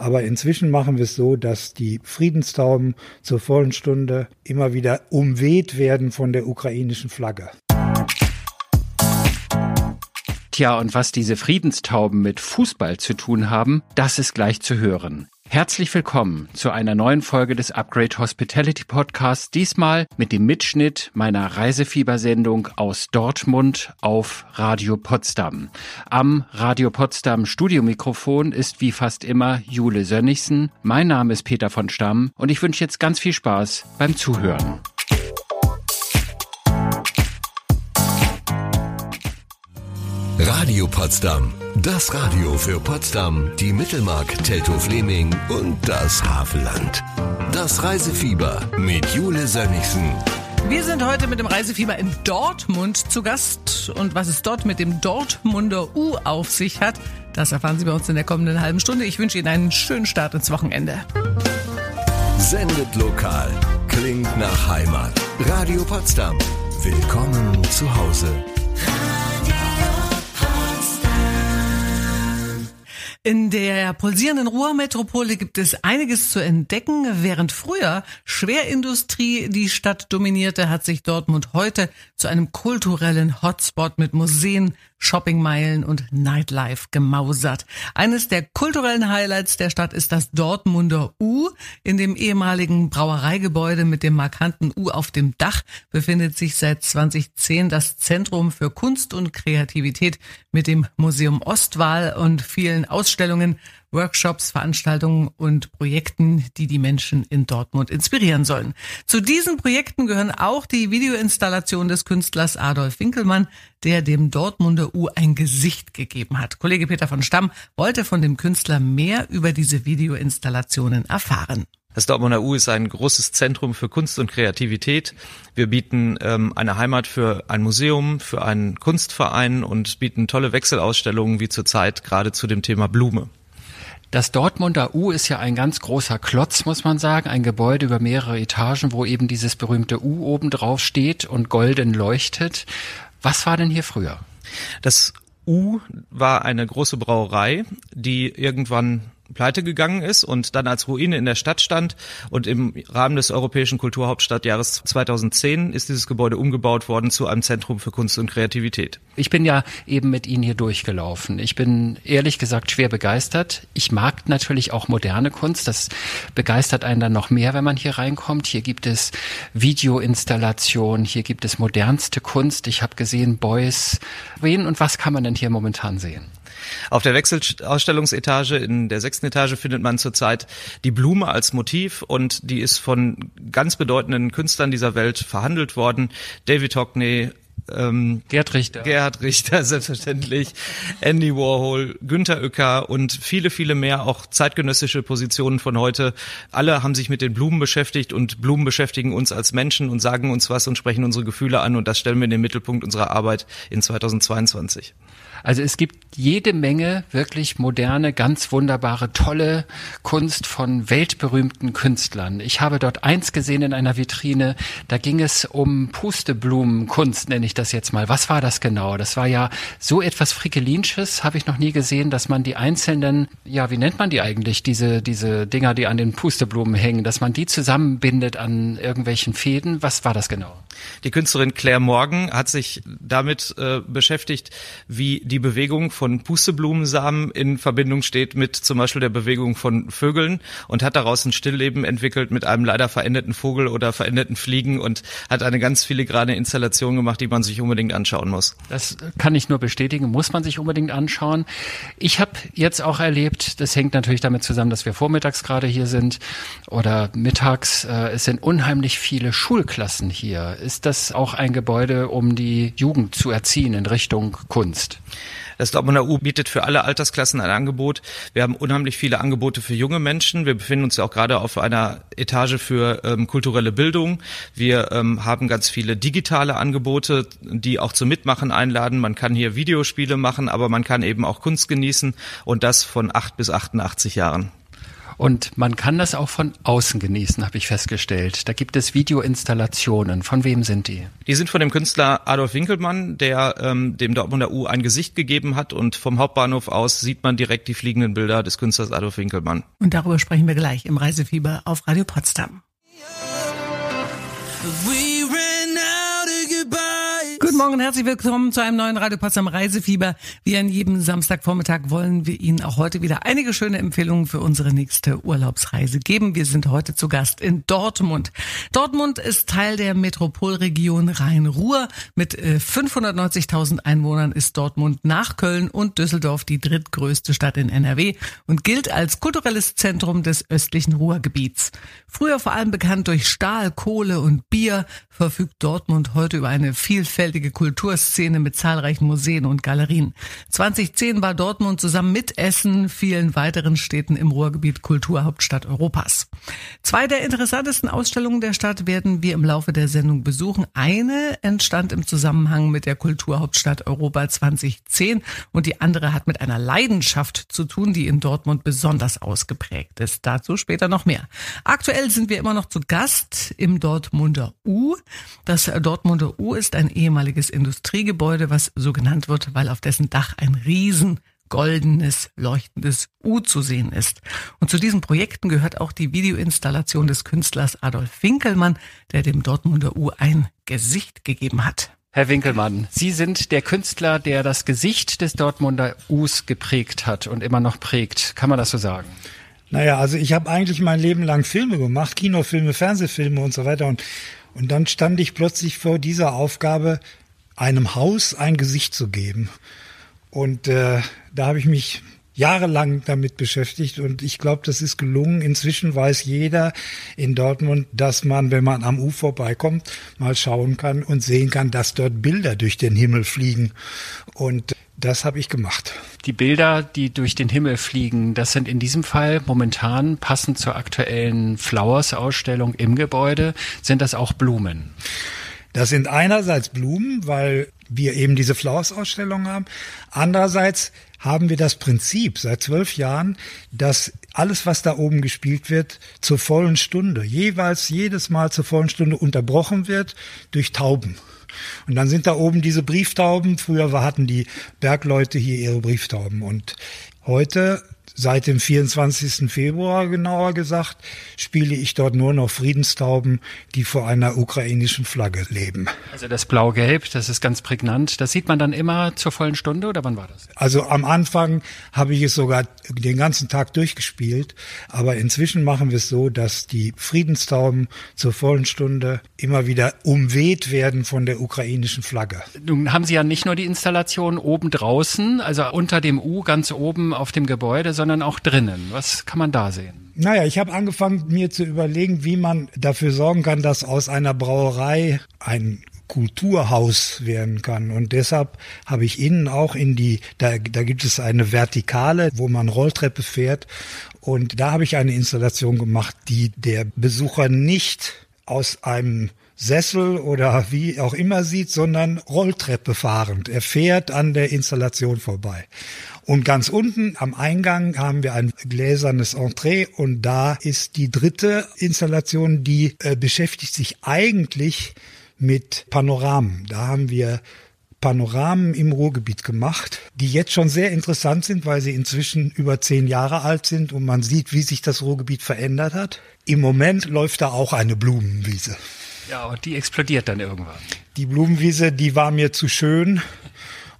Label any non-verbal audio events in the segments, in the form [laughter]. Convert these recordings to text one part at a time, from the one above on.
Aber inzwischen machen wir es so, dass die Friedenstauben zur vollen Stunde immer wieder umweht werden von der ukrainischen Flagge. Tja, und was diese Friedenstauben mit Fußball zu tun haben, das ist gleich zu hören. Herzlich willkommen zu einer neuen Folge des Upgrade Hospitality Podcasts, diesmal mit dem Mitschnitt meiner Reisefiebersendung aus Dortmund auf Radio Potsdam. Am Radio Potsdam Studiomikrofon ist wie fast immer Jule Sönnigsen. Mein Name ist Peter von Stamm und ich wünsche jetzt ganz viel Spaß beim Zuhören. Radio Potsdam. Das Radio für Potsdam, die Mittelmark, Teltow-Fleming und das Havelland. Das Reisefieber mit Jule Sönnigsen. Wir sind heute mit dem Reisefieber in Dortmund zu Gast. Und was es dort mit dem Dortmunder U auf sich hat, das erfahren Sie bei uns in der kommenden halben Stunde. Ich wünsche Ihnen einen schönen Start ins Wochenende. Sendet lokal. Klingt nach Heimat. Radio Potsdam. Willkommen zu Hause. In der pulsierenden Ruhrmetropole gibt es einiges zu entdecken. Während früher Schwerindustrie die Stadt dominierte, hat sich Dortmund heute zu einem kulturellen Hotspot mit Museen, Shoppingmeilen und Nightlife gemausert. Eines der kulturellen Highlights der Stadt ist das Dortmunder U. In dem ehemaligen Brauereigebäude mit dem markanten U auf dem Dach befindet sich seit 2010 das Zentrum für Kunst und Kreativität mit dem Museum Ostwahl und vielen Ausstellungen Workshops, Veranstaltungen und Projekten, die die Menschen in Dortmund inspirieren sollen. Zu diesen Projekten gehören auch die Videoinstallation des Künstlers Adolf Winkelmann, der dem Dortmunder U ein Gesicht gegeben hat. Kollege Peter von Stamm wollte von dem Künstler mehr über diese Videoinstallationen erfahren. Das Dortmunder U ist ein großes Zentrum für Kunst und Kreativität. Wir bieten ähm, eine Heimat für ein Museum, für einen Kunstverein und bieten tolle Wechselausstellungen wie zurzeit gerade zu dem Thema Blume. Das Dortmunder U ist ja ein ganz großer Klotz, muss man sagen, ein Gebäude über mehrere Etagen, wo eben dieses berühmte U oben drauf steht und golden leuchtet. Was war denn hier früher? Das U war eine große Brauerei, die irgendwann pleite gegangen ist und dann als Ruine in der Stadt stand. Und im Rahmen des Europäischen Kulturhauptstadtjahres 2010 ist dieses Gebäude umgebaut worden zu einem Zentrum für Kunst und Kreativität. Ich bin ja eben mit Ihnen hier durchgelaufen. Ich bin ehrlich gesagt schwer begeistert. Ich mag natürlich auch moderne Kunst. Das begeistert einen dann noch mehr, wenn man hier reinkommt. Hier gibt es Videoinstallationen, hier gibt es modernste Kunst. Ich habe gesehen Beuys. Wen und was kann man denn hier momentan sehen? Auf der Wechselausstellungsetage in der sechsten Etage findet man zurzeit die Blume als Motiv und die ist von ganz bedeutenden Künstlern dieser Welt verhandelt worden. David Hockney, ähm, Gerd Richter. Gerhard Richter, [laughs] selbstverständlich. Andy Warhol, Günter Uecker und viele, viele mehr, auch zeitgenössische Positionen von heute. Alle haben sich mit den Blumen beschäftigt und Blumen beschäftigen uns als Menschen und sagen uns was und sprechen unsere Gefühle an und das stellen wir in den Mittelpunkt unserer Arbeit in 2022. Also es gibt jede Menge wirklich moderne, ganz wunderbare, tolle Kunst von weltberühmten Künstlern. Ich habe dort eins gesehen in einer Vitrine, da ging es um Pusteblumenkunst, nenne ich das jetzt mal. Was war das genau? Das war ja so etwas Frickelinsches, habe ich noch nie gesehen, dass man die einzelnen, ja, wie nennt man die eigentlich, diese, diese Dinger, die an den Pusteblumen hängen, dass man die zusammenbindet an irgendwelchen Fäden. Was war das genau? Die Künstlerin Claire Morgan hat sich damit äh, beschäftigt, wie die Bewegung von Pusteblumensamen in Verbindung steht mit zum Beispiel der Bewegung von Vögeln und hat daraus ein Stillleben entwickelt mit einem leider veränderten Vogel oder veränderten Fliegen und hat eine ganz filigrane Installation gemacht, die man sich unbedingt anschauen muss. Das kann ich nur bestätigen, muss man sich unbedingt anschauen. Ich habe jetzt auch erlebt, das hängt natürlich damit zusammen, dass wir vormittags gerade hier sind oder mittags, äh, es sind unheimlich viele Schulklassen hier. Ist das auch ein Gebäude, um die Jugend zu erziehen in Richtung Kunst? Das Dortmunder U bietet für alle Altersklassen ein Angebot. Wir haben unheimlich viele Angebote für junge Menschen. Wir befinden uns ja auch gerade auf einer Etage für ähm, kulturelle Bildung. Wir ähm, haben ganz viele digitale Angebote, die auch zum Mitmachen einladen. Man kann hier Videospiele machen, aber man kann eben auch Kunst genießen und das von acht bis 88 Jahren. Und man kann das auch von außen genießen, habe ich festgestellt. Da gibt es Videoinstallationen. Von wem sind die? Die sind von dem Künstler Adolf Winkelmann, der ähm, dem Dortmunder U ein Gesicht gegeben hat und vom Hauptbahnhof aus sieht man direkt die fliegenden Bilder des Künstlers Adolf Winkelmann. Und darüber sprechen wir gleich im Reisefieber auf Radio Potsdam. We Morgen und herzlich willkommen zu einem neuen Radio Potsdam Reisefieber. Wie an jedem Samstagvormittag wollen wir Ihnen auch heute wieder einige schöne Empfehlungen für unsere nächste Urlaubsreise geben. Wir sind heute zu Gast in Dortmund. Dortmund ist Teil der Metropolregion Rhein-Ruhr. Mit 590.000 äh, Einwohnern ist Dortmund nach Köln und Düsseldorf die drittgrößte Stadt in NRW und gilt als kulturelles Zentrum des östlichen Ruhrgebiets. Früher vor allem bekannt durch Stahl, Kohle und Bier, verfügt Dortmund heute über eine vielfältige vielfältige Kulturszene mit zahlreichen Museen und Galerien. 2010 war Dortmund zusammen mit Essen, vielen weiteren Städten im Ruhrgebiet Kulturhauptstadt Europas. Zwei der interessantesten Ausstellungen der Stadt werden wir im Laufe der Sendung besuchen. Eine entstand im Zusammenhang mit der Kulturhauptstadt Europa 2010 und die andere hat mit einer Leidenschaft zu tun, die in Dortmund besonders ausgeprägt ist. Dazu später noch mehr. Aktuell sind wir immer noch zu Gast im Dortmunder U. Das Dortmunder U ist ein ehemaliges ehemaliges Industriegebäude, was so genannt wird, weil auf dessen Dach ein riesen goldenes, leuchtendes U zu sehen ist. Und zu diesen Projekten gehört auch die Videoinstallation des Künstlers Adolf Winkelmann, der dem Dortmunder U ein Gesicht gegeben hat. Herr Winkelmann, Sie sind der Künstler, der das Gesicht des Dortmunder Us geprägt hat und immer noch prägt. Kann man das so sagen? Naja, also ich habe eigentlich mein Leben lang Filme gemacht, Kinofilme, Fernsehfilme und so weiter. Und und dann stand ich plötzlich vor dieser Aufgabe, einem Haus ein Gesicht zu geben. Und äh, da habe ich mich jahrelang damit beschäftigt und ich glaube, das ist gelungen. Inzwischen weiß jeder in Dortmund, dass man, wenn man am U vorbeikommt, mal schauen kann und sehen kann, dass dort Bilder durch den Himmel fliegen. Und das habe ich gemacht. Die Bilder, die durch den Himmel fliegen, das sind in diesem Fall momentan passend zur aktuellen Flowers-Ausstellung im Gebäude. Sind das auch Blumen? Das sind einerseits Blumen, weil wir eben diese Flowers-Ausstellung haben. Andererseits haben wir das Prinzip seit zwölf Jahren, dass alles, was da oben gespielt wird, zur vollen Stunde, jeweils jedes Mal zur vollen Stunde unterbrochen wird durch Tauben. Und dann sind da oben diese Brieftauben. Früher hatten die Bergleute hier ihre Brieftauben. Und heute Seit dem 24. Februar genauer gesagt, spiele ich dort nur noch Friedenstauben, die vor einer ukrainischen Flagge leben. Also das Blau-Gelb, das ist ganz prägnant. Das sieht man dann immer zur vollen Stunde oder wann war das? Also am Anfang habe ich es sogar den ganzen Tag durchgespielt, aber inzwischen machen wir es so, dass die Friedenstauben zur vollen Stunde immer wieder umweht werden von der ukrainischen Flagge. Nun haben Sie ja nicht nur die Installation oben draußen, also unter dem U ganz oben auf dem Gebäude, sondern auch drinnen. Was kann man da sehen? Naja, ich habe angefangen, mir zu überlegen, wie man dafür sorgen kann, dass aus einer Brauerei ein Kulturhaus werden kann. Und deshalb habe ich innen auch in die, da, da gibt es eine Vertikale, wo man Rolltreppe fährt. Und da habe ich eine Installation gemacht, die der Besucher nicht aus einem Sessel oder wie auch immer sieht, sondern Rolltreppe fahrend. Er fährt an der Installation vorbei. Und ganz unten am Eingang haben wir ein gläsernes Entree und da ist die dritte Installation, die äh, beschäftigt sich eigentlich mit Panoramen. Da haben wir Panoramen im Ruhrgebiet gemacht, die jetzt schon sehr interessant sind, weil sie inzwischen über zehn Jahre alt sind und man sieht, wie sich das Ruhrgebiet verändert hat. Im Moment läuft da auch eine Blumenwiese. Ja, und die explodiert dann irgendwann. Die Blumenwiese, die war mir zu schön.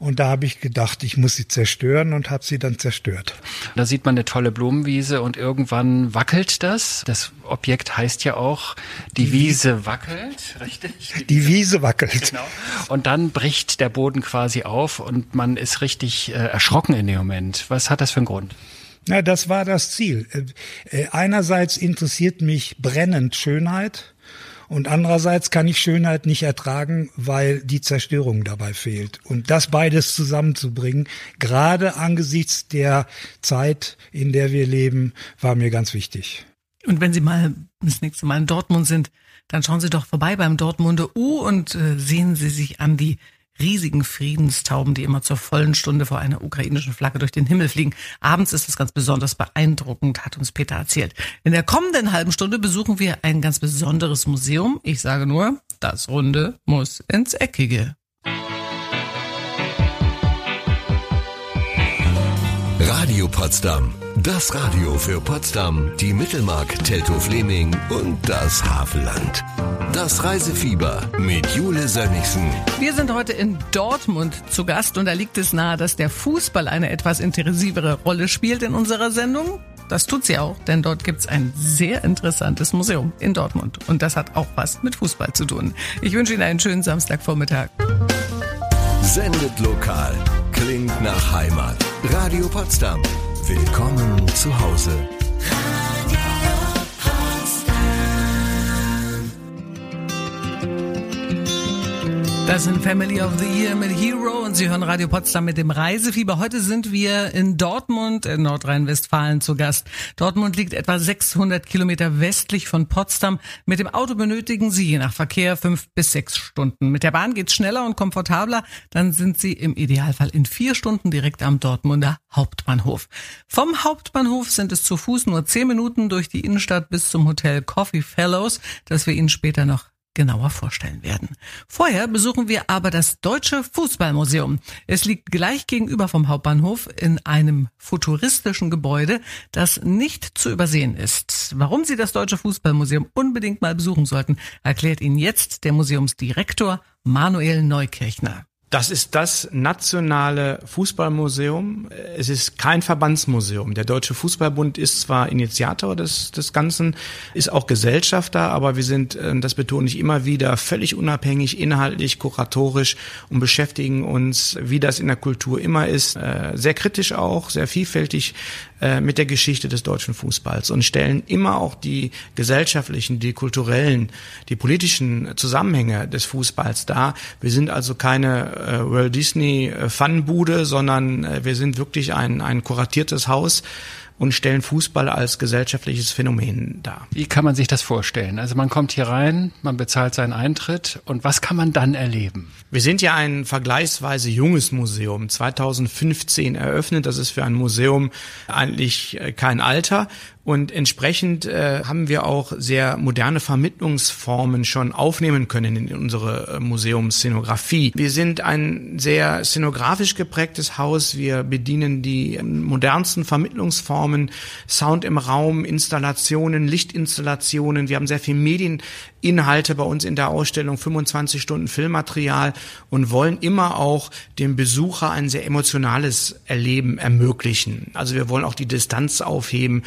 Und da habe ich gedacht, ich muss sie zerstören und habe sie dann zerstört. Da sieht man eine tolle Blumenwiese und irgendwann wackelt das. Das Objekt heißt ja auch, die Wiese wackelt, richtig? Die, die Wiese wackelt. Genau. Und dann bricht der Boden quasi auf und man ist richtig äh, erschrocken in dem Moment. Was hat das für einen Grund? Na, das war das Ziel. Äh, äh, einerseits interessiert mich brennend Schönheit und andererseits kann ich Schönheit nicht ertragen, weil die Zerstörung dabei fehlt. Und das beides zusammenzubringen, gerade angesichts der Zeit, in der wir leben, war mir ganz wichtig. Und wenn Sie mal das nächste Mal in Dortmund sind, dann schauen Sie doch vorbei beim Dortmunder U und äh, sehen Sie sich an die riesigen Friedenstauben, die immer zur vollen Stunde vor einer ukrainischen Flagge durch den Himmel fliegen. Abends ist es ganz besonders beeindruckend, hat uns Peter erzählt. In der kommenden halben Stunde besuchen wir ein ganz besonderes Museum. Ich sage nur, das Runde muss ins Eckige. Radio Potsdam. Das Radio für Potsdam, die Mittelmark, Teltow-Fleming und das Havelland. Das Reisefieber mit Jule Sönnigsen. Wir sind heute in Dortmund zu Gast und da liegt es nahe, dass der Fußball eine etwas intensivere Rolle spielt in unserer Sendung. Das tut sie auch, denn dort gibt's ein sehr interessantes Museum in Dortmund. Und das hat auch was mit Fußball zu tun. Ich wünsche Ihnen einen schönen Samstagvormittag. Sendet lokal. Klingt nach Heimat. Radio Potsdam. Willkommen zu Hause. Das sind Family of the Year mit Hero und Sie hören Radio Potsdam mit dem Reisefieber. Heute sind wir in Dortmund in Nordrhein-Westfalen zu Gast. Dortmund liegt etwa 600 Kilometer westlich von Potsdam. Mit dem Auto benötigen Sie je nach Verkehr fünf bis sechs Stunden. Mit der Bahn geht's schneller und komfortabler. Dann sind Sie im Idealfall in vier Stunden direkt am Dortmunder Hauptbahnhof. Vom Hauptbahnhof sind es zu Fuß nur zehn Minuten durch die Innenstadt bis zum Hotel Coffee Fellows, das wir Ihnen später noch genauer vorstellen werden. Vorher besuchen wir aber das Deutsche Fußballmuseum. Es liegt gleich gegenüber vom Hauptbahnhof in einem futuristischen Gebäude, das nicht zu übersehen ist. Warum Sie das Deutsche Fußballmuseum unbedingt mal besuchen sollten, erklärt Ihnen jetzt der Museumsdirektor Manuel Neukirchner. Das ist das nationale Fußballmuseum. Es ist kein Verbandsmuseum. Der Deutsche Fußballbund ist zwar Initiator des, des Ganzen, ist auch Gesellschafter, aber wir sind, äh, das betone ich immer wieder, völlig unabhängig, inhaltlich, kuratorisch und beschäftigen uns, wie das in der Kultur immer ist, äh, sehr kritisch auch, sehr vielfältig äh, mit der Geschichte des deutschen Fußballs und stellen immer auch die gesellschaftlichen, die kulturellen, die politischen Zusammenhänge des Fußballs dar. Wir sind also keine äh, Walt Disney äh, Funbude, sondern äh, wir sind wirklich ein, ein kuratiertes Haus und stellen Fußball als gesellschaftliches Phänomen dar. Wie kann man sich das vorstellen? Also man kommt hier rein, man bezahlt seinen Eintritt und was kann man dann erleben? Wir sind ja ein vergleichsweise junges Museum, 2015 eröffnet. Das ist für ein Museum eigentlich äh, kein Alter. Und entsprechend äh, haben wir auch sehr moderne Vermittlungsformen schon aufnehmen können in unsere äh, Museumsszenografie. Wir sind ein sehr szenografisch geprägtes Haus. Wir bedienen die ähm, modernsten Vermittlungsformen, Sound im Raum, Installationen, Lichtinstallationen. Wir haben sehr viel Medieninhalte bei uns in der Ausstellung, 25 Stunden Filmmaterial und wollen immer auch dem Besucher ein sehr emotionales Erleben ermöglichen. Also wir wollen auch die Distanz aufheben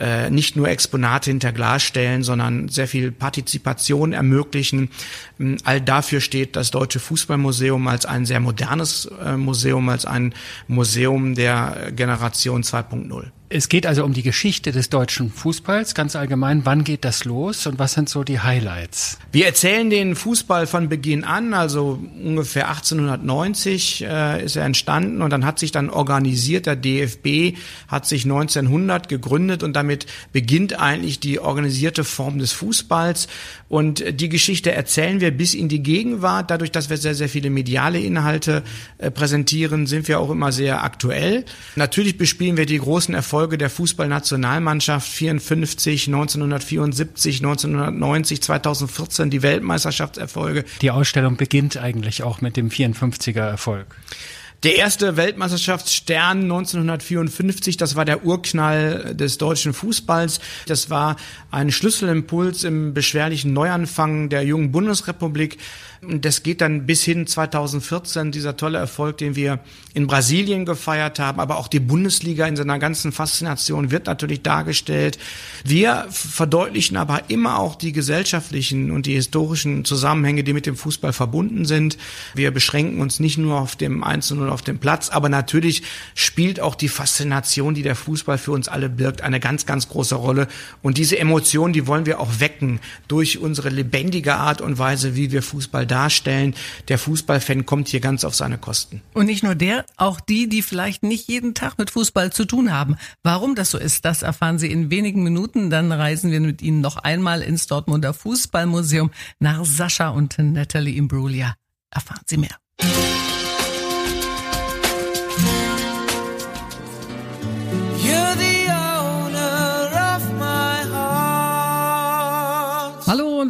äh, nicht nur Exponate hinter Glas stellen, sondern sehr viel Partizipation ermöglichen. Ähm, all dafür steht das Deutsche Fußballmuseum als ein sehr modernes äh, Museum, als ein Museum der Generation 2.0. Es geht also um die Geschichte des deutschen Fußballs, ganz allgemein. Wann geht das los und was sind so die Highlights? Wir erzählen den Fußball von Beginn an, also ungefähr 1890 äh, ist er entstanden und dann hat sich dann organisiert, der DFB hat sich 1900 gegründet und damit beginnt eigentlich die organisierte Form des Fußballs und die Geschichte erzählen wir bis in die Gegenwart. Dadurch, dass wir sehr, sehr viele mediale Inhalte äh, präsentieren, sind wir auch immer sehr aktuell. Natürlich bespielen wir die großen Erfolge Erfolge der Fußballnationalmannschaft 54, 1974, 1990, 2014 die Weltmeisterschaftserfolge. Die Ausstellung beginnt eigentlich auch mit dem 54er Erfolg. Der erste Weltmeisterschaftsstern 1954, das war der Urknall des deutschen Fußballs. Das war ein Schlüsselimpuls im beschwerlichen Neuanfang der jungen Bundesrepublik. Und das geht dann bis hin 2014, dieser tolle Erfolg, den wir in Brasilien gefeiert haben, aber auch die Bundesliga in seiner ganzen Faszination wird natürlich dargestellt. Wir verdeutlichen aber immer auch die gesellschaftlichen und die historischen Zusammenhänge, die mit dem Fußball verbunden sind. Wir beschränken uns nicht nur auf dem Einzelnen und auf dem Platz, aber natürlich spielt auch die Faszination, die der Fußball für uns alle birgt, eine ganz, ganz große Rolle. Und diese Emotionen, die wollen wir auch wecken durch unsere lebendige Art und Weise, wie wir Fußball darstellen. Der Fußballfan kommt hier ganz auf seine Kosten. Und nicht nur der, auch die, die vielleicht nicht jeden Tag mit Fußball zu tun haben. Warum das so ist, das erfahren Sie in wenigen Minuten. Dann reisen wir mit Ihnen noch einmal ins Dortmunder Fußballmuseum nach Sascha und Natalie Imbruglia. Erfahren Sie mehr.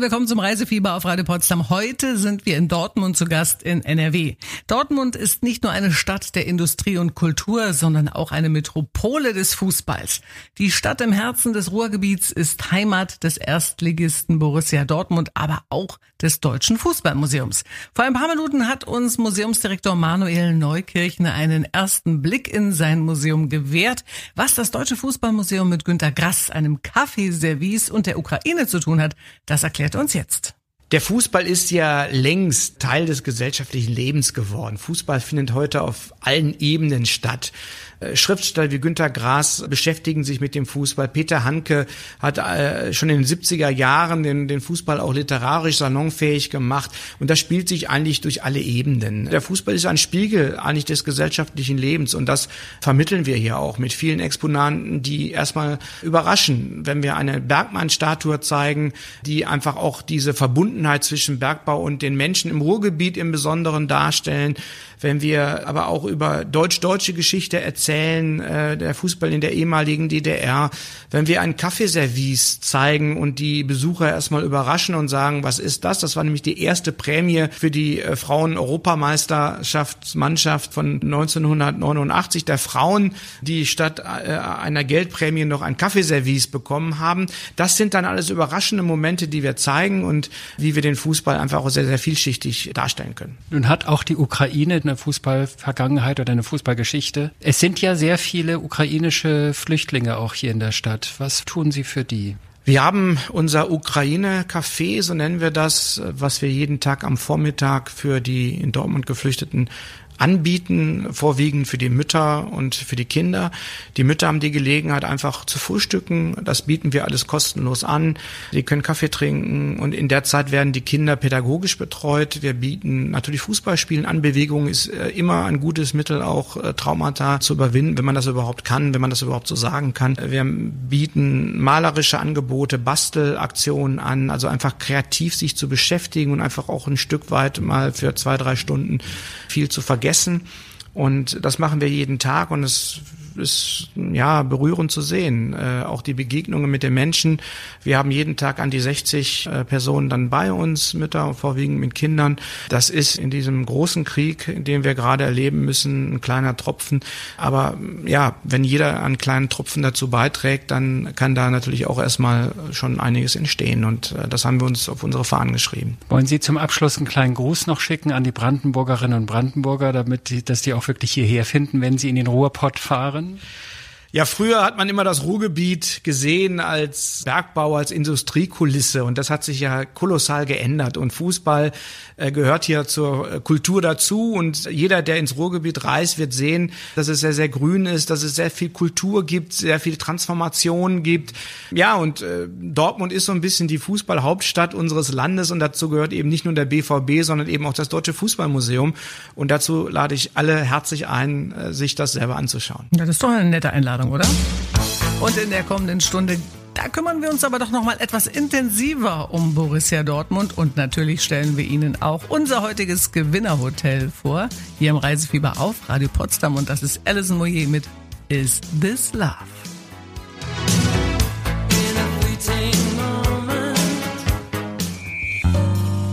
Willkommen zum Reisefieber auf Radio Potsdam. Heute sind wir in Dortmund zu Gast in NRW. Dortmund ist nicht nur eine Stadt der Industrie und Kultur, sondern auch eine Metropole des Fußballs. Die Stadt im Herzen des Ruhrgebiets ist Heimat des Erstligisten Borussia Dortmund, aber auch des Deutschen Fußballmuseums. Vor ein paar Minuten hat uns Museumsdirektor Manuel Neukirchner einen ersten Blick in sein Museum gewährt. Was das Deutsche Fußballmuseum mit Günter Grass, einem Kaffeeservice und der Ukraine zu tun hat, das erklärt uns jetzt. Der Fußball ist ja längst Teil des gesellschaftlichen Lebens geworden. Fußball findet heute auf allen Ebenen statt. Äh, Schriftsteller wie Günter Grass beschäftigen sich mit dem Fußball. Peter Hanke hat äh, schon in den 70er Jahren den, den Fußball auch literarisch salonfähig gemacht. Und das spielt sich eigentlich durch alle Ebenen. Der Fußball ist ein Spiegel eigentlich des gesellschaftlichen Lebens. Und das vermitteln wir hier auch mit vielen Exponanten, die erstmal überraschen. Wenn wir eine Bergmann-Statue zeigen, die einfach auch diese Verbundenheit zwischen Bergbau und den Menschen im Ruhrgebiet im Besonderen darstellen. Wenn wir aber auch über deutsch-deutsche Geschichte erzählen, äh, der Fußball in der ehemaligen DDR, wenn wir ein Kaffeeservice zeigen und die Besucher erstmal überraschen und sagen, was ist das? Das war nämlich die erste Prämie für die äh, Frauen-Europameisterschaftsmannschaft von 1989 der Frauen, die statt äh, einer Geldprämie noch ein Kaffeeservice bekommen haben. Das sind dann alles überraschende Momente, die wir zeigen und wie wir den Fußball einfach auch sehr, sehr vielschichtig darstellen können. Nun hat auch die Ukraine eine Fußballvergangenheit oder eine Fußballgeschichte. Es sind ja sehr viele ukrainische Flüchtlinge auch hier in der Stadt. Was tun Sie für die? Wir haben unser Ukraine-Café, so nennen wir das, was wir jeden Tag am Vormittag für die in Dortmund geflüchteten anbieten, vorwiegend für die Mütter und für die Kinder. Die Mütter haben die Gelegenheit, einfach zu frühstücken. Das bieten wir alles kostenlos an. Sie können Kaffee trinken und in der Zeit werden die Kinder pädagogisch betreut. Wir bieten natürlich Fußballspielen an. Bewegung ist äh, immer ein gutes Mittel, auch äh, Traumata zu überwinden, wenn man das überhaupt kann, wenn man das überhaupt so sagen kann. Wir bieten malerische Angebote, Bastelaktionen an, also einfach kreativ sich zu beschäftigen und einfach auch ein Stück weit mal für zwei, drei Stunden viel zu vergessen vergessen. Und das machen wir jeden Tag und es ist ja berührend zu sehen. Äh, auch die Begegnungen mit den Menschen. Wir haben jeden Tag an die 60 äh, Personen dann bei uns, Mütter, vorwiegend mit Kindern. Das ist in diesem großen Krieg, den wir gerade erleben müssen, ein kleiner Tropfen. Aber ja, wenn jeder einen kleinen Tropfen dazu beiträgt, dann kann da natürlich auch erstmal schon einiges entstehen. Und äh, das haben wir uns auf unsere Fahnen geschrieben. Wollen Sie zum Abschluss einen kleinen Gruß noch schicken an die Brandenburgerinnen und Brandenburger, damit die, dass die auch wirklich hierher finden, wenn sie in den Ruhrpott fahren? Mm-hmm. Ja, früher hat man immer das Ruhrgebiet gesehen als Bergbau, als Industriekulisse und das hat sich ja kolossal geändert und Fußball äh, gehört hier zur äh, Kultur dazu und jeder, der ins Ruhrgebiet reist, wird sehen, dass es sehr, sehr grün ist, dass es sehr viel Kultur gibt, sehr viel Transformation gibt. Ja, und äh, Dortmund ist so ein bisschen die Fußballhauptstadt unseres Landes und dazu gehört eben nicht nur der BVB, sondern eben auch das Deutsche Fußballmuseum und dazu lade ich alle herzlich ein, äh, sich das selber anzuschauen. Ja, das ist doch eine nette Einladung. Einladung, oder? Und in der kommenden Stunde, da kümmern wir uns aber doch noch mal etwas intensiver um Borussia Dortmund und natürlich stellen wir Ihnen auch unser heutiges Gewinnerhotel vor, hier im Reisefieber auf Radio Potsdam und das ist Alison Moyer mit Is This Love?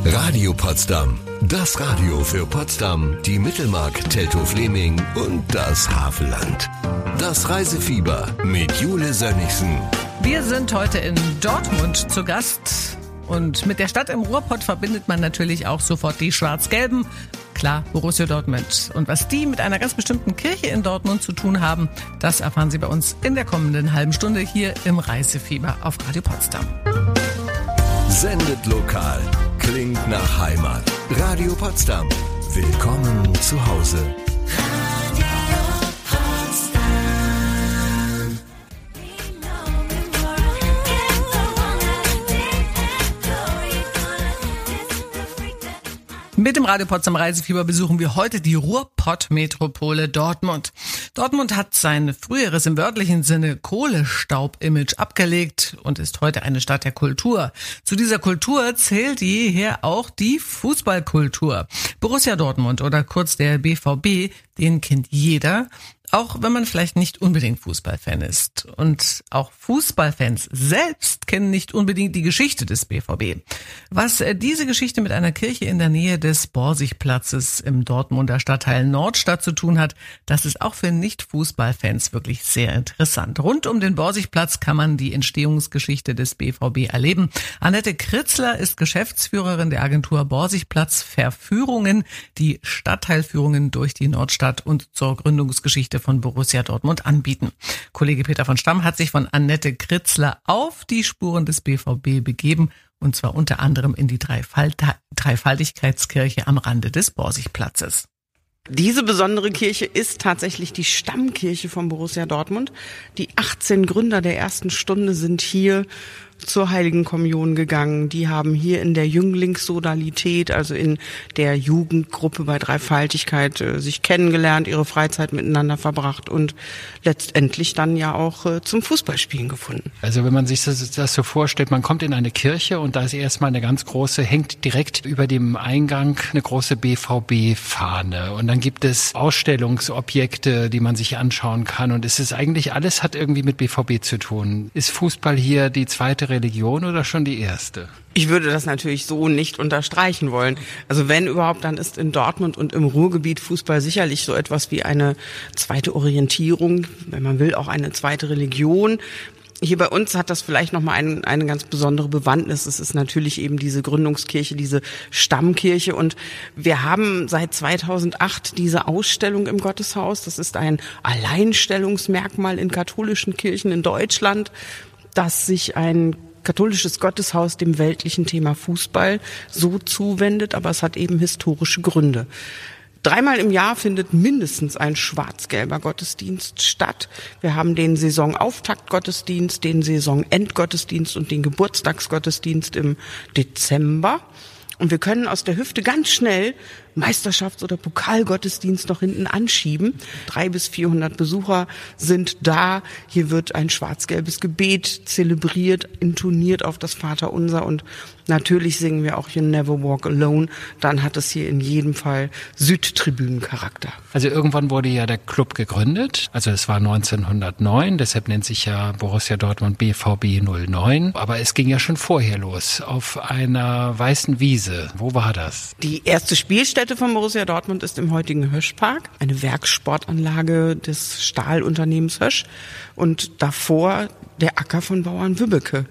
Radio Potsdam. Das Radio für Potsdam, die Mittelmark, Teltow-Fleming und das Havelland. Das Reisefieber mit Jule Sönnigsen. Wir sind heute in Dortmund zu Gast. Und mit der Stadt im Ruhrpott verbindet man natürlich auch sofort die Schwarz-Gelben. Klar, Borussia Dortmund. Und was die mit einer ganz bestimmten Kirche in Dortmund zu tun haben, das erfahren Sie bei uns in der kommenden halben Stunde hier im Reisefieber auf Radio Potsdam. Sendet lokal, klingt nach Heimat. Radio Potsdam. Willkommen zu Hause. Mit dem Radio Potsdam Reisefieber besuchen wir heute die Ruhrpott-Metropole Dortmund. Dortmund hat sein früheres im wörtlichen Sinne Kohlestaub-Image abgelegt und ist heute eine Stadt der Kultur. Zu dieser Kultur zählt jeher auch die Fußballkultur. Borussia Dortmund oder kurz der BVB, den kennt jeder auch wenn man vielleicht nicht unbedingt Fußballfan ist. Und auch Fußballfans selbst kennen nicht unbedingt die Geschichte des BVB. Was äh, diese Geschichte mit einer Kirche in der Nähe des Borsigplatzes im Dortmunder Stadtteil Nordstadt zu tun hat, das ist auch für Nicht-Fußballfans wirklich sehr interessant. Rund um den Borsigplatz kann man die Entstehungsgeschichte des BVB erleben. Annette Kritzler ist Geschäftsführerin der Agentur Borsigplatz Verführungen, die Stadtteilführungen durch die Nordstadt und zur Gründungsgeschichte von Borussia Dortmund anbieten. Kollege Peter von Stamm hat sich von Annette Kritzler auf die Spuren des BVB begeben und zwar unter anderem in die Dreifalt Dreifaltigkeitskirche am Rande des Borsigplatzes. Diese besondere Kirche ist tatsächlich die Stammkirche von Borussia Dortmund. Die 18 Gründer der ersten Stunde sind hier zur Heiligen Kommunion gegangen. Die haben hier in der Jünglingssodalität, also in der Jugendgruppe bei Dreifaltigkeit, äh, sich kennengelernt, ihre Freizeit miteinander verbracht und letztendlich dann ja auch äh, zum Fußballspielen gefunden. Also wenn man sich das, das so vorstellt, man kommt in eine Kirche und da ist erstmal eine ganz große, hängt direkt über dem Eingang eine große BVB-Fahne und dann gibt es Ausstellungsobjekte, die man sich anschauen kann und es ist eigentlich alles hat irgendwie mit BVB zu tun. Ist Fußball hier die zweite Religion oder schon die erste? Ich würde das natürlich so nicht unterstreichen wollen. Also wenn überhaupt, dann ist in Dortmund und im Ruhrgebiet Fußball sicherlich so etwas wie eine zweite Orientierung, wenn man will, auch eine zweite Religion. Hier bei uns hat das vielleicht nochmal ein, eine ganz besondere Bewandtnis. Es ist natürlich eben diese Gründungskirche, diese Stammkirche. Und wir haben seit 2008 diese Ausstellung im Gotteshaus. Das ist ein Alleinstellungsmerkmal in katholischen Kirchen in Deutschland, dass sich ein katholisches Gotteshaus dem weltlichen Thema Fußball so zuwendet, aber es hat eben historische Gründe. Dreimal im Jahr findet mindestens ein schwarz-gelber Gottesdienst statt. Wir haben den Saisonauftaktgottesdienst, den Saisonendgottesdienst und den Geburtstagsgottesdienst im Dezember. Und wir können aus der Hüfte ganz schnell Meisterschafts- oder Pokalgottesdienst noch hinten anschieben. Drei bis vierhundert Besucher sind da. Hier wird ein schwarz-gelbes Gebet zelebriert, intoniert auf das Vaterunser und natürlich singen wir auch You Never Walk Alone. Dann hat es hier in jedem Fall Südtribünencharakter. Also irgendwann wurde ja der Club gegründet. Also es war 1909, deshalb nennt sich ja Borussia Dortmund BVB 09. Aber es ging ja schon vorher los, auf einer weißen Wiese. Wo war das? Die erste Spielstätte von Borussia Dortmund ist im heutigen Höschpark, eine Werksportanlage des Stahlunternehmens Hösch. Und davor der Acker von Bauern Wübbecke.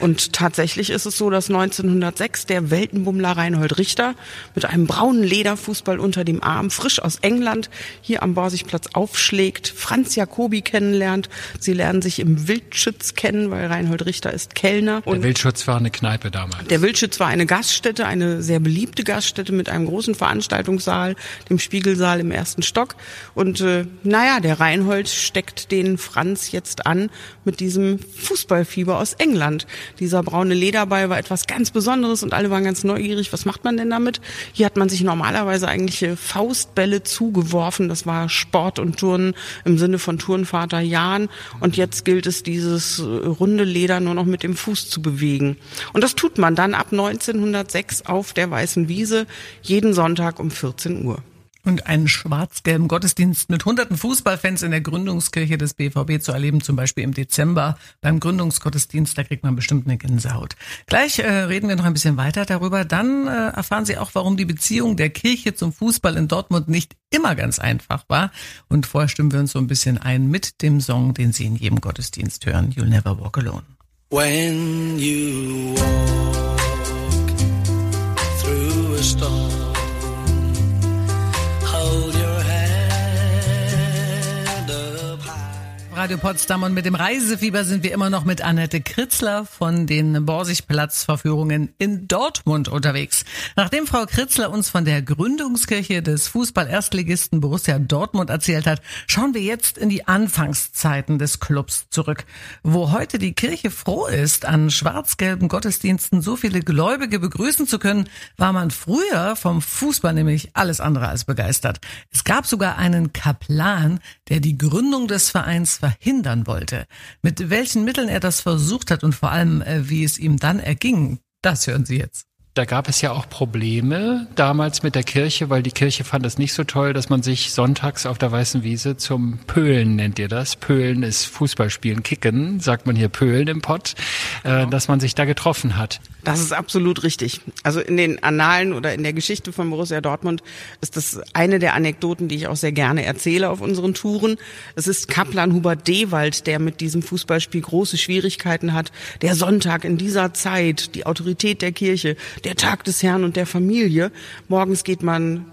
Und tatsächlich ist es so, dass 1906 der Weltenbummler Reinhold Richter mit einem braunen Lederfußball unter dem Arm frisch aus England hier am Borsigplatz aufschlägt, Franz Jacobi kennenlernt. Sie lernen sich im Wildschütz kennen, weil Reinhold Richter ist Kellner. Und der Wildschütz war eine Kneipe damals. Der Wildschütz war eine Gaststätte, eine sehr beliebte Gaststätte mit einem großen Veranstaltungssaal, dem Spiegelsaal im ersten Stock. Und äh, naja, der Reinhold steckt den Franz jetzt an mit diesem Fußballfieber aus England. Dieser braune Lederball war etwas ganz Besonderes und alle waren ganz neugierig. Was macht man denn damit? Hier hat man sich normalerweise eigentlich Faustbälle zugeworfen. Das war Sport und Turnen im Sinne von Turnvater Jan. Und jetzt gilt es, dieses runde Leder nur noch mit dem Fuß zu bewegen. Und das tut man dann ab 1906 auf der Weißen Wiese jeden Sonntag um 14 Uhr. Und einen schwarz-gelben Gottesdienst mit hunderten Fußballfans in der Gründungskirche des BVB zu erleben, zum Beispiel im Dezember beim Gründungsgottesdienst, da kriegt man bestimmt eine Gänsehaut. Gleich äh, reden wir noch ein bisschen weiter darüber. Dann äh, erfahren Sie auch, warum die Beziehung der Kirche zum Fußball in Dortmund nicht immer ganz einfach war. Und vorher stimmen wir uns so ein bisschen ein mit dem Song, den Sie in jedem Gottesdienst hören, You'll Never Walk Alone. When you walk through a storm Radio Potsdam und mit dem Reisefieber sind wir immer noch mit Annette Kritzler von den Borsigplatzverführungen in Dortmund unterwegs. Nachdem Frau Kritzler uns von der Gründungskirche des Fußball-Erstligisten Borussia Dortmund erzählt hat, schauen wir jetzt in die Anfangszeiten des Clubs zurück. Wo heute die Kirche froh ist, an schwarz-gelben Gottesdiensten so viele Gläubige begrüßen zu können, war man früher vom Fußball nämlich alles andere als begeistert. Es gab sogar einen Kaplan, der die Gründung des Vereins verhindern wollte. Mit welchen Mitteln er das versucht hat und vor allem, äh, wie es ihm dann erging, das hören Sie jetzt. Da gab es ja auch Probleme damals mit der Kirche, weil die Kirche fand es nicht so toll, dass man sich sonntags auf der Weißen Wiese zum Pöhlen nennt ihr das. Pöhlen ist Fußballspielen, Kicken, sagt man hier Pöhlen im Pott, äh, dass man sich da getroffen hat. Das ist absolut richtig. Also in den Annalen oder in der Geschichte von Borussia Dortmund ist das eine der Anekdoten, die ich auch sehr gerne erzähle auf unseren Touren. Es ist Kaplan Hubert Dewald, der mit diesem Fußballspiel große Schwierigkeiten hat. Der Sonntag in dieser Zeit, die Autorität der Kirche, der Tag des Herrn und der Familie. Morgens geht man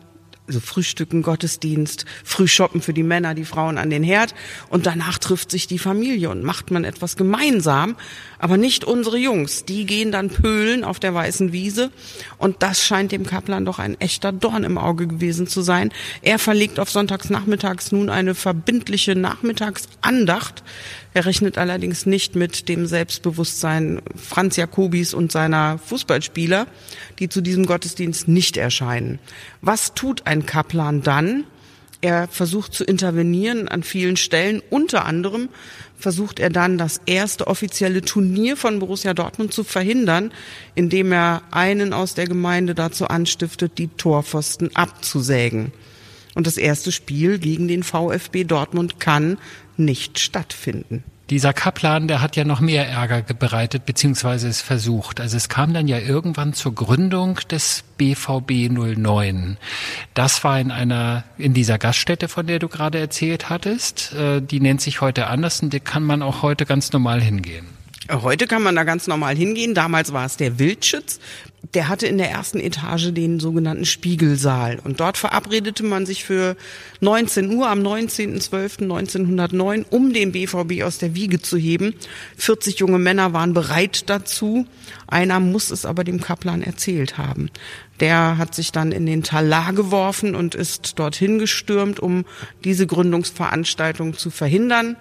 also Frühstücken, Gottesdienst, Frühshoppen für die Männer, die Frauen an den Herd. Und danach trifft sich die Familie und macht man etwas gemeinsam, aber nicht unsere Jungs, die gehen dann pölen auf der weißen Wiese. Und das scheint dem Kaplan doch ein echter Dorn im Auge gewesen zu sein. Er verlegt auf sonntags nachmittags nun eine verbindliche Nachmittagsandacht, er rechnet allerdings nicht mit dem Selbstbewusstsein Franz Jakobis und seiner Fußballspieler, die zu diesem Gottesdienst nicht erscheinen. Was tut ein Kaplan dann? Er versucht zu intervenieren an vielen Stellen. Unter anderem versucht er dann, das erste offizielle Turnier von Borussia Dortmund zu verhindern, indem er einen aus der Gemeinde dazu anstiftet, die Torpfosten abzusägen. Und das erste Spiel gegen den VfB Dortmund kann nicht stattfinden. Dieser Kaplan, der hat ja noch mehr Ärger bereitet, beziehungsweise es versucht. Also es kam dann ja irgendwann zur Gründung des BVB 09. Das war in einer, in dieser Gaststätte, von der du gerade erzählt hattest. Äh, die nennt sich heute anders und die kann man auch heute ganz normal hingehen. Heute kann man da ganz normal hingehen. Damals war es der Wildschütz. Der hatte in der ersten Etage den sogenannten Spiegelsaal. Und dort verabredete man sich für 19 Uhr am 19.12.1909, um den BVB aus der Wiege zu heben. 40 junge Männer waren bereit dazu. Einer muss es aber dem Kaplan erzählt haben. Der hat sich dann in den Talar geworfen und ist dorthin gestürmt, um diese Gründungsveranstaltung zu verhindern.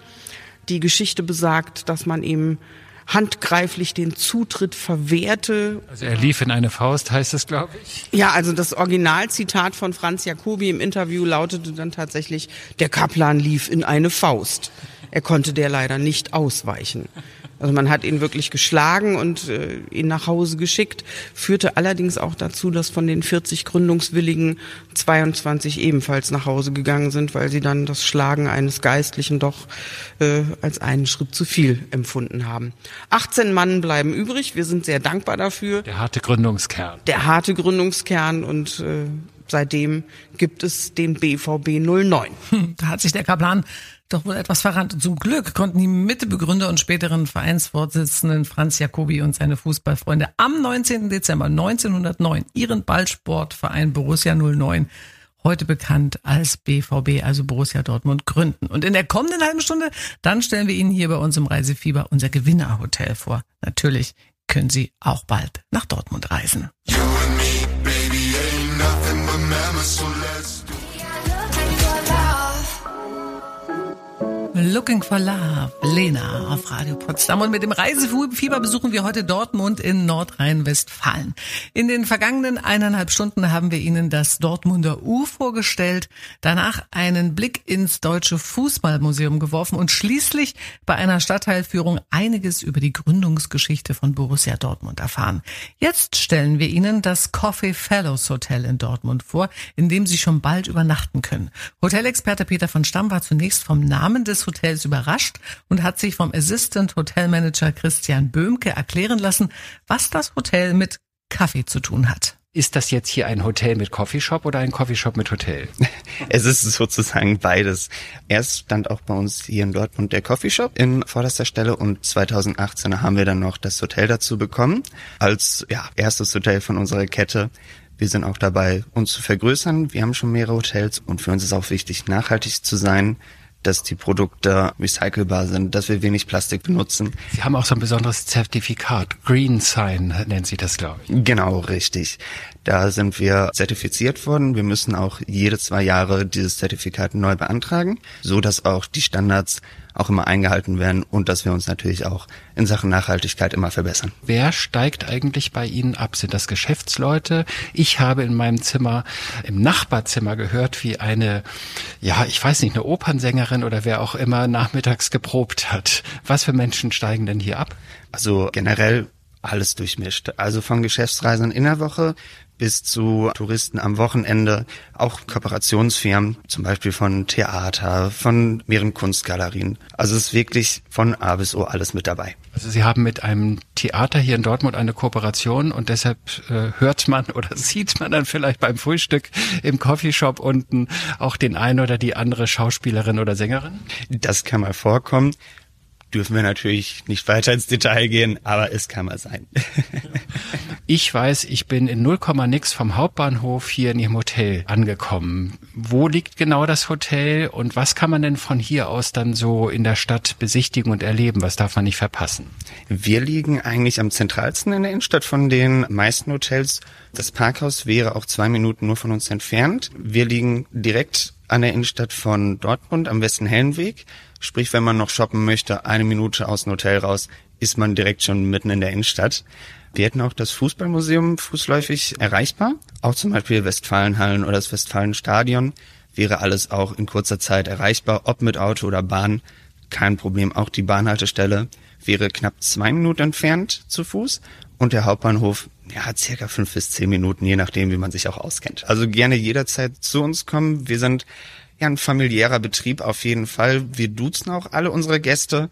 Die Geschichte besagt, dass man ihm handgreiflich den Zutritt verwehrte. Also er lief in eine Faust, heißt es, glaube ich. Ja, also das Originalzitat von Franz Jacobi im Interview lautete dann tatsächlich, der Kaplan lief in eine Faust. Er konnte der leider nicht ausweichen. Also man hat ihn wirklich geschlagen und äh, ihn nach Hause geschickt, führte allerdings auch dazu, dass von den 40 Gründungswilligen 22 ebenfalls nach Hause gegangen sind, weil sie dann das Schlagen eines Geistlichen doch äh, als einen Schritt zu viel empfunden haben. 18 Mann bleiben übrig, wir sind sehr dankbar dafür. Der harte Gründungskern. Der harte Gründungskern und äh, seitdem gibt es den BVB 09. [laughs] Da hat sich der Kaplan doch wohl etwas verrannt. Zum Glück konnten die Mittebegründer und späteren Vereinsvorsitzenden Franz Jacobi und seine Fußballfreunde am 19. Dezember 1909 ihren Ballsportverein Borussia 09 heute bekannt als BVB, also Borussia Dortmund, gründen. Und in der kommenden halben Stunde, dann stellen wir Ihnen hier bei uns im Reisefieber unser Gewinnerhotel vor. Natürlich können Sie auch bald nach Dortmund reisen. Looking for Love, Lena auf Radio Potsdam. Und mit dem Reisefieber besuchen wir heute Dortmund in Nordrhein-Westfalen. In den vergangenen eineinhalb Stunden haben wir Ihnen das Dortmunder U vorgestellt, danach einen Blick ins Deutsche Fußballmuseum geworfen und schließlich bei einer Stadtteilführung einiges über die Gründungsgeschichte von Borussia Dortmund erfahren. Jetzt stellen wir Ihnen das Coffee Fellows Hotel in Dortmund vor, in dem Sie schon bald übernachten können. Hotelexperte Peter von Stamm war zunächst vom Namen des Hotels überrascht und hat sich vom Assistant Hotel Manager Christian Böhmke erklären lassen, was das Hotel mit Kaffee zu tun hat. Ist das jetzt hier ein Hotel mit Coffeeshop oder ein Coffeeshop mit Hotel? [laughs] Es ist sozusagen beides. Erst stand auch bei uns hier in Dortmund der Coffeeshop in vorderster Stelle und 2018 haben wir dann noch das Hotel dazu bekommen als ja, erstes Hotel von unserer Kette. Wir sind auch dabei, uns zu vergrößern. Wir haben schon mehrere Hotels und für uns ist auch wichtig, nachhaltig zu sein dass die Produkte recycelbar sind, dass wir wenig Plastik benutzen. Sie haben auch so ein besonderes Zertifikat. Green Sign nennt sie das, glaube ich. Genau, richtig. Da sind wir zertifiziert worden. Wir müssen auch jede zwei Jahre dieses Zertifikat neu beantragen, so dass auch die Standards auch immer eingehalten werden und dass wir uns natürlich auch in Sachen Nachhaltigkeit immer verbessern. Wer steigt eigentlich bei Ihnen ab? Sind das Geschäftsleute? Ich habe in meinem Zimmer, im Nachbarzimmer gehört, wie eine, ja, ich weiß nicht, eine Opernsängerin oder wer auch immer nachmittags geprobt hat. Was für Menschen steigen denn hier ab? Also generell alles durchmischt. Also von Geschäftsreisenden in der Woche bis zu Touristen am Wochenende, auch Kooperationsfirmen, zum Beispiel von Theater, von mehreren Kunstgalerien. Also es ist wirklich von A bis O alles mit dabei. Also Sie haben mit einem Theater hier in Dortmund eine Kooperation und deshalb äh, hört man oder [laughs] sieht man dann vielleicht beim Frühstück im Coffeeshop unten auch den einen oder die andere Schauspielerin oder Sängerin? Das kann mal vorkommen dürfen wir natürlich nicht weiter ins Detail gehen, aber es kann mal sein. [laughs] ich weiß, ich bin in 0, nix vom Hauptbahnhof hier in Ihrem Hotel angekommen. Wo liegt genau das Hotel und was kann man denn von hier aus dann so in der Stadt besichtigen und erleben? Was darf man nicht verpassen? Wir liegen eigentlich am zentralsten in der Innenstadt von den meisten Hotels. Das Parkhaus wäre auch zwei Minuten nur von uns entfernt. Wir liegen direkt an der Innenstadt von Dortmund am Westen-Hellenweg. Sprich, wenn man noch shoppen möchte, eine Minute aus dem Hotel raus, ist man direkt schon mitten in der Innenstadt. Wir hätten auch das Fußballmuseum fußläufig erreichbar. Auch zum Beispiel Westfalenhallen oder das Westfalenstadion wäre alles auch in kurzer Zeit erreichbar, ob mit Auto oder Bahn. Kein Problem. Auch die Bahnhaltestelle wäre knapp zwei Minuten entfernt zu Fuß und der Hauptbahnhof ja, circa fünf bis zehn Minuten, je nachdem, wie man sich auch auskennt. Also gerne jederzeit zu uns kommen. Wir sind ja, ein familiärer Betrieb auf jeden Fall. Wir duzen auch alle unsere Gäste.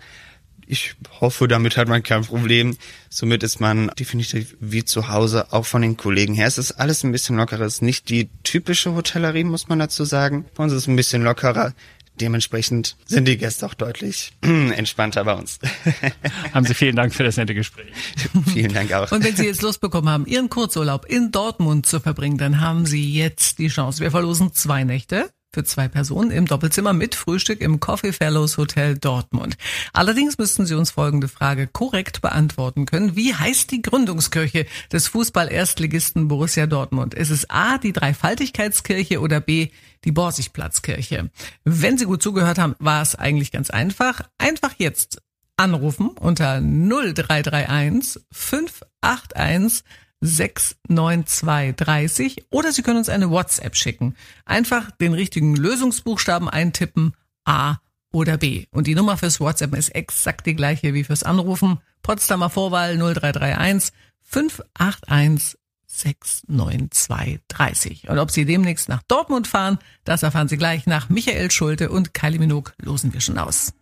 Ich hoffe, damit hat man kein Problem. Somit ist man definitiv wie zu Hause, auch von den Kollegen her. Es ist alles ein bisschen lockerer. Es ist nicht die typische Hotellerie, muss man dazu sagen. Bei uns ist es ein bisschen lockerer. Dementsprechend sind die Gäste auch deutlich [clears throat] entspannter bei uns. [laughs] haben Sie vielen Dank für das nette Gespräch. [laughs] vielen Dank auch. Und wenn Sie jetzt Lust bekommen haben, Ihren Kurzurlaub in Dortmund zu verbringen, dann haben Sie jetzt die Chance. Wir verlosen zwei Nächte für zwei Personen im Doppelzimmer mit Frühstück im Coffee Fellows Hotel Dortmund. Allerdings müssten Sie uns folgende Frage korrekt beantworten können. Wie heißt die Gründungskirche des Fußball-Erstligisten Borussia Dortmund? Ist es A, die Dreifaltigkeitskirche oder B, die Borsigplatzkirche? Wenn Sie gut zugehört haben, war es eigentlich ganz einfach. Einfach jetzt anrufen unter 0331 581 69230 oder Sie können uns eine WhatsApp schicken. Einfach den richtigen Lösungsbuchstaben eintippen, A oder B. Und die Nummer fürs WhatsApp ist exakt die gleiche wie fürs Anrufen. Potsdamer Vorwahl 0331 581 69230. Und ob Sie demnächst nach Dortmund fahren, das erfahren Sie gleich nach Michael Schulte und Kylie Minogue losen wir schon aus.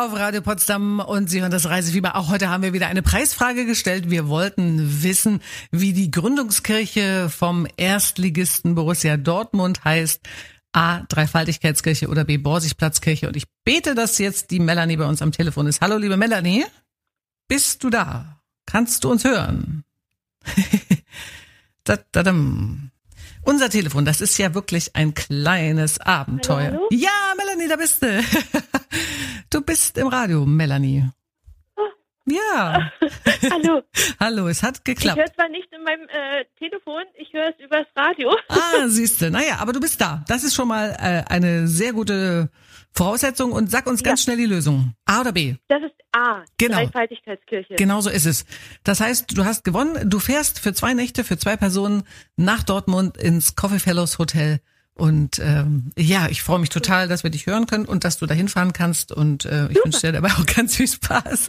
Auf Radio Potsdam und Sie hören das Reisefieber. Auch heute haben wir wieder eine Preisfrage gestellt. Wir wollten wissen, wie die Gründungskirche vom Erstligisten Borussia Dortmund heißt. A. Dreifaltigkeitskirche oder B. Borsigplatzkirche. Und ich bete, dass jetzt die Melanie bei uns am Telefon ist. Hallo, liebe Melanie. Bist du da? Kannst du uns hören? [laughs] da, da. Unser Telefon, das ist ja wirklich ein kleines Abenteuer. Hallo, hallo? Ja, Melanie, da bist du. [laughs] Du bist im Radio, Melanie. Ja. [laughs] Hallo. [laughs] Hallo, es hat Ich geklappt. höre zwar nicht in meinem äh, Telefon, ich höre es übers Radio. Ah, siehste. Naja, aber du bist da. Das ist schon mal äh, eine sehr gute Voraussetzung. Und sag uns ganz schnell die Lösung. A oder B? Das ist A. Genau. Dreifaltigkeitskirche. Genau so ist es. Das heißt, du hast gewonnen. Du fährst für zwei Nächte, für zwei Personen nach Dortmund ins Coffee Fellows Hotel. Und ähm, ja, ich freue mich total, dass wir dich hören können und dass du da hinfahren kannst. Und äh, ich wünsche dir dabei auch [laughs] ganz viel Spaß.